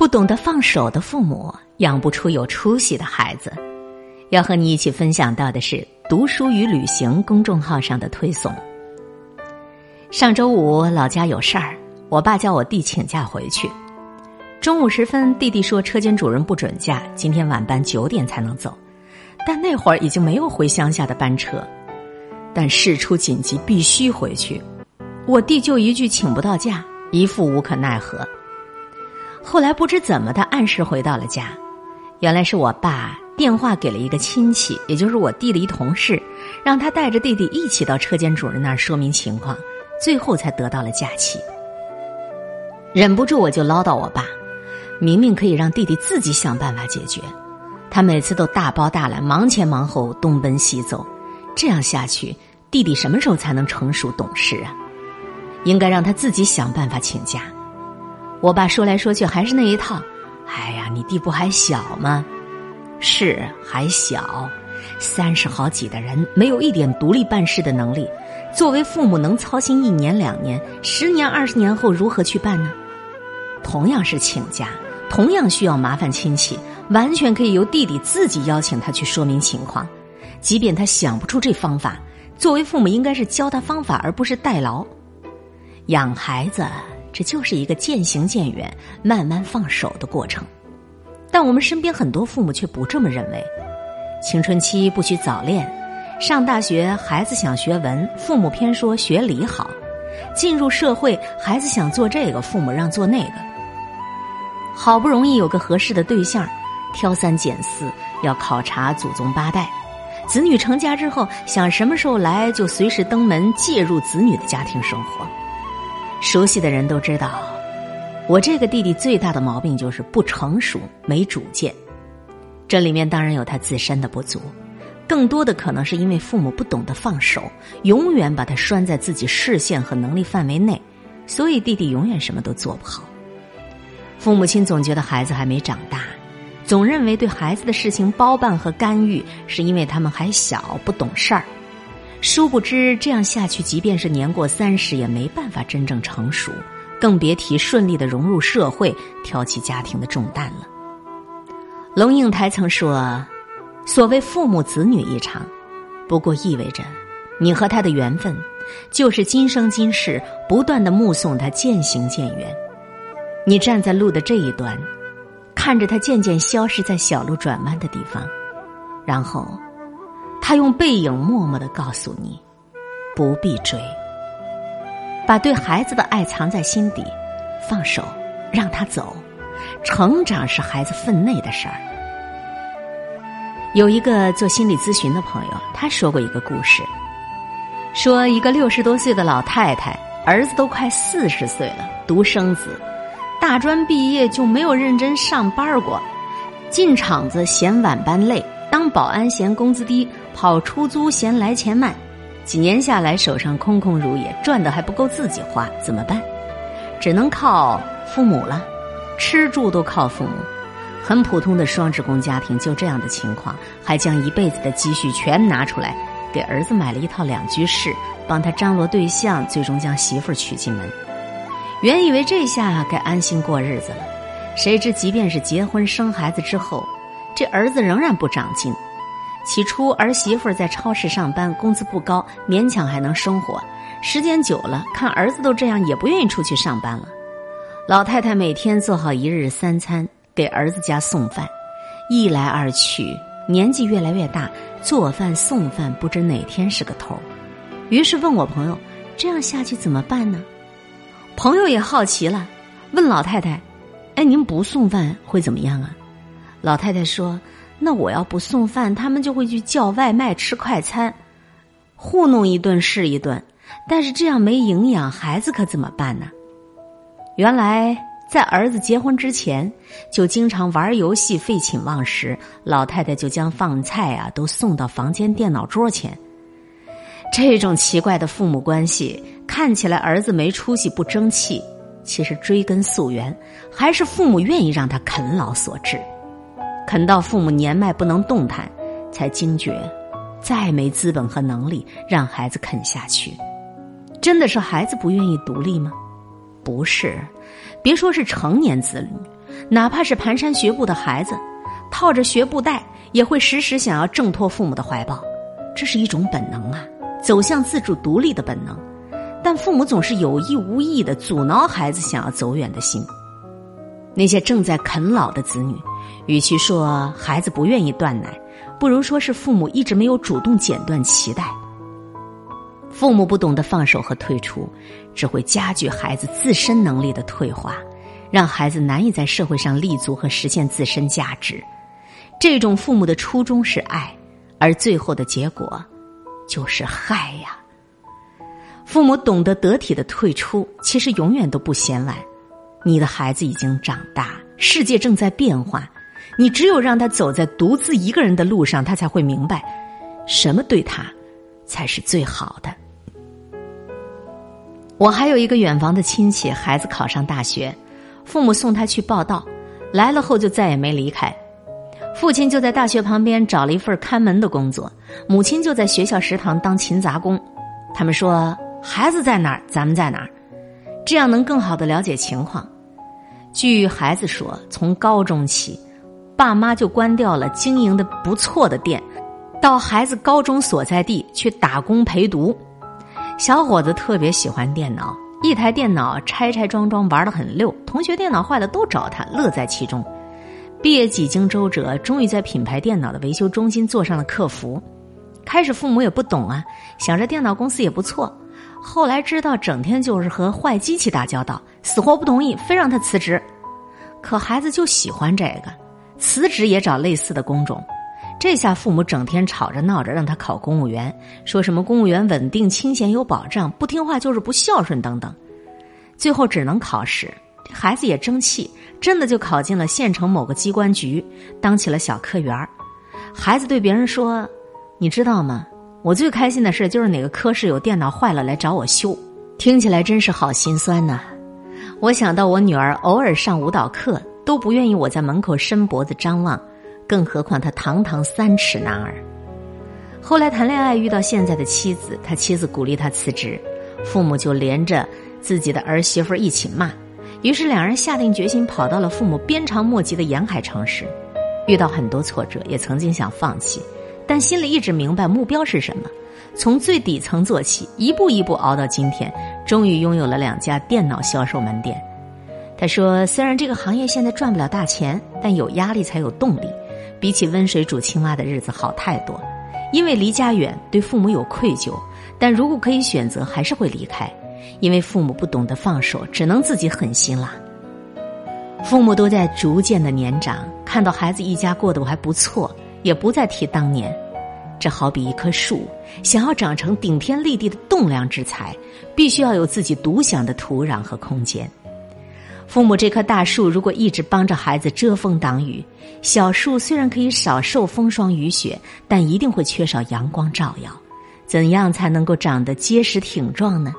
不懂得放手的父母，养不出有出息的孩子。要和你一起分享到的是“读书与旅行”公众号上的推送。上周五老家有事儿，我爸叫我弟请假回去。中午时分，弟弟说车间主任不准假，今天晚班九点才能走。但那会儿已经没有回乡下的班车，但事出紧急必须回去。我弟就一句请不到假，一副无可奈何。后来不知怎么的，按时回到了家。原来是我爸电话给了一个亲戚，也就是我弟的一同事，让他带着弟弟一起到车间主任那儿说明情况，最后才得到了假期。忍不住我就唠叨我爸，明明可以让弟弟自己想办法解决，他每次都大包大揽，忙前忙后，东奔西走，这样下去，弟弟什么时候才能成熟懂事啊？应该让他自己想办法请假。我爸说来说去还是那一套，哎呀，你弟不还小吗？是还小，三十好几的人，没有一点独立办事的能力。作为父母，能操心一年两年、十年、二十年后如何去办呢？同样是请假，同样需要麻烦亲戚，完全可以由弟弟自己邀请他去说明情况。即便他想不出这方法，作为父母应该是教他方法，而不是代劳。养孩子。这就是一个渐行渐远、慢慢放手的过程，但我们身边很多父母却不这么认为。青春期不许早恋，上大学孩子想学文，父母偏说学理好；进入社会，孩子想做这个，父母让做那个。好不容易有个合适的对象，挑三拣四，要考察祖宗八代；子女成家之后，想什么时候来就随时登门介入子女的家庭生活。熟悉的人都知道，我这个弟弟最大的毛病就是不成熟、没主见。这里面当然有他自身的不足，更多的可能是因为父母不懂得放手，永远把他拴在自己视线和能力范围内，所以弟弟永远什么都做不好。父母亲总觉得孩子还没长大，总认为对孩子的事情包办和干预，是因为他们还小不懂事儿。殊不知，这样下去，即便是年过三十，也没办法真正成熟，更别提顺利的融入社会，挑起家庭的重担了。龙应台曾说：“所谓父母子女一场，不过意味着你和他的缘分，就是今生今世不断的目送他渐行渐远。你站在路的这一端，看着他渐渐消失在小路转弯的地方，然后。”他用背影默默的告诉你，不必追。把对孩子的爱藏在心底，放手，让他走。成长是孩子分内的事儿。有一个做心理咨询的朋友，他说过一个故事，说一个六十多岁的老太太，儿子都快四十岁了，独生子，大专毕业就没有认真上班过，进厂子嫌晚班累。当保安嫌工资低，跑出租嫌来钱慢，几年下来手上空空如也，赚的还不够自己花，怎么办？只能靠父母了，吃住都靠父母。很普通的双职工家庭就这样的情况，还将一辈子的积蓄全拿出来给儿子买了一套两居室，帮他张罗对象，最终将媳妇儿娶进门。原以为这下该安心过日子了，谁知即便是结婚生孩子之后。这儿子仍然不长进。起初儿媳妇在超市上班，工资不高，勉强还能生活。时间久了，看儿子都这样，也不愿意出去上班了。老太太每天做好一日三餐，给儿子家送饭。一来二去，年纪越来越大，做饭送饭不知哪天是个头。于是问我朋友：“这样下去怎么办呢？”朋友也好奇了，问老太太：“哎，您不送饭会怎么样啊？”老太太说：“那我要不送饭，他们就会去叫外卖吃快餐，糊弄一顿是一顿。但是这样没营养，孩子可怎么办呢？”原来在儿子结婚之前，就经常玩游戏废寝忘食，老太太就将饭菜啊都送到房间电脑桌前。这种奇怪的父母关系，看起来儿子没出息不争气，其实追根溯源，还是父母愿意让他啃老所致。啃到父母年迈不能动弹，才惊觉，再没资本和能力让孩子啃下去。真的是孩子不愿意独立吗？不是，别说是成年子女，哪怕是蹒跚学步的孩子，套着学步带，也会时时想要挣脱父母的怀抱。这是一种本能啊，走向自主独立的本能。但父母总是有意无意的阻挠孩子想要走远的心。那些正在啃老的子女，与其说孩子不愿意断奶，不如说是父母一直没有主动剪断脐带。父母不懂得放手和退出，只会加剧孩子自身能力的退化，让孩子难以在社会上立足和实现自身价值。这种父母的初衷是爱，而最后的结果就是害呀。父母懂得得体的退出，其实永远都不嫌晚。你的孩子已经长大，世界正在变化，你只有让他走在独自一个人的路上，他才会明白，什么对他才是最好的。我还有一个远房的亲戚，孩子考上大学，父母送他去报道，来了后就再也没离开。父亲就在大学旁边找了一份看门的工作，母亲就在学校食堂当勤杂工。他们说。孩子在哪儿，咱们在哪儿，这样能更好的了解情况。据孩子说，从高中起，爸妈就关掉了经营的不错的店，到孩子高中所在地去打工陪读。小伙子特别喜欢电脑，一台电脑拆拆装装玩的很溜，同学电脑坏了都找他，乐在其中。毕业几经周折，终于在品牌电脑的维修中心做上了客服。开始父母也不懂啊，想着电脑公司也不错。后来知道整天就是和坏机器打交道，死活不同意，非让他辞职。可孩子就喜欢这个，辞职也找类似的工种。这下父母整天吵着闹着让他考公务员，说什么公务员稳定、清闲、有保障，不听话就是不孝顺等等。最后只能考试，孩子也争气，真的就考进了县城某个机关局，当起了小科员孩子对别人说：“你知道吗？”我最开心的事就是哪个科室有电脑坏了来找我修，听起来真是好心酸呐！我想到我女儿偶尔上舞蹈课都不愿意我在门口伸脖子张望，更何况他堂堂三尺男儿。后来谈恋爱遇到现在的妻子，他妻子鼓励他辞职，父母就连着自己的儿媳妇一起骂，于是两人下定决心跑到了父母鞭长莫及的沿海城市，遇到很多挫折，也曾经想放弃。但心里一直明白目标是什么，从最底层做起，一步一步熬到今天，终于拥有了两家电脑销售门店。他说：“虽然这个行业现在赚不了大钱，但有压力才有动力，比起温水煮青蛙的日子好太多。因为离家远，对父母有愧疚，但如果可以选择，还是会离开，因为父母不懂得放手，只能自己狠心了。父母都在逐渐的年长，看到孩子一家过得还不错。”也不再提当年，这好比一棵树，想要长成顶天立地的栋梁之才，必须要有自己独享的土壤和空间。父母这棵大树，如果一直帮着孩子遮风挡雨，小树虽然可以少受风霜雨雪，但一定会缺少阳光照耀。怎样才能够长得结实挺壮呢？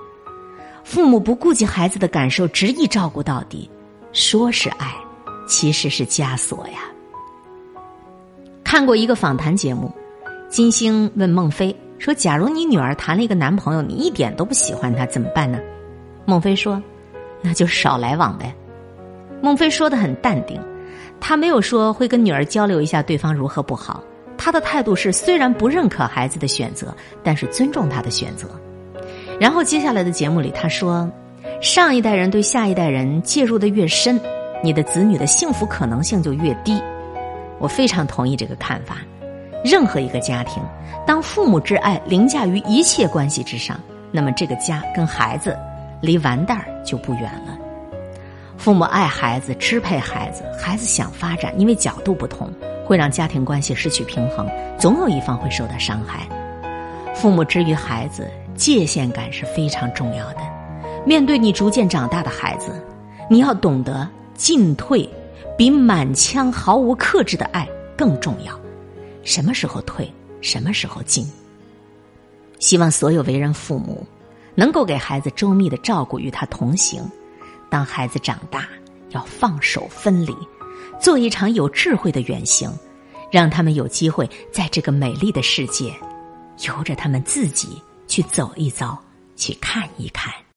父母不顾及孩子的感受，执意照顾到底，说是爱，其实是枷锁呀。看过一个访谈节目，金星问孟非说：“假如你女儿谈了一个男朋友，你一点都不喜欢他，怎么办呢？”孟非说：“那就少来往呗。”孟非说的很淡定，他没有说会跟女儿交流一下对方如何不好。他的态度是虽然不认可孩子的选择，但是尊重他的选择。然后接下来的节目里，他说：“上一代人对下一代人介入的越深，你的子女的幸福可能性就越低。”我非常同意这个看法。任何一个家庭，当父母之爱凌驾于一切关系之上，那么这个家跟孩子离完蛋儿就不远了。父母爱孩子，支配孩子，孩子想发展，因为角度不同，会让家庭关系失去平衡，总有一方会受到伤害。父母之于孩子，界限感是非常重要的。面对你逐渐长大的孩子，你要懂得进退。比满腔毫无克制的爱更重要。什么时候退，什么时候进。希望所有为人父母能够给孩子周密的照顾，与他同行。当孩子长大，要放手分离，做一场有智慧的远行，让他们有机会在这个美丽的世界，由着他们自己去走一遭，去看一看。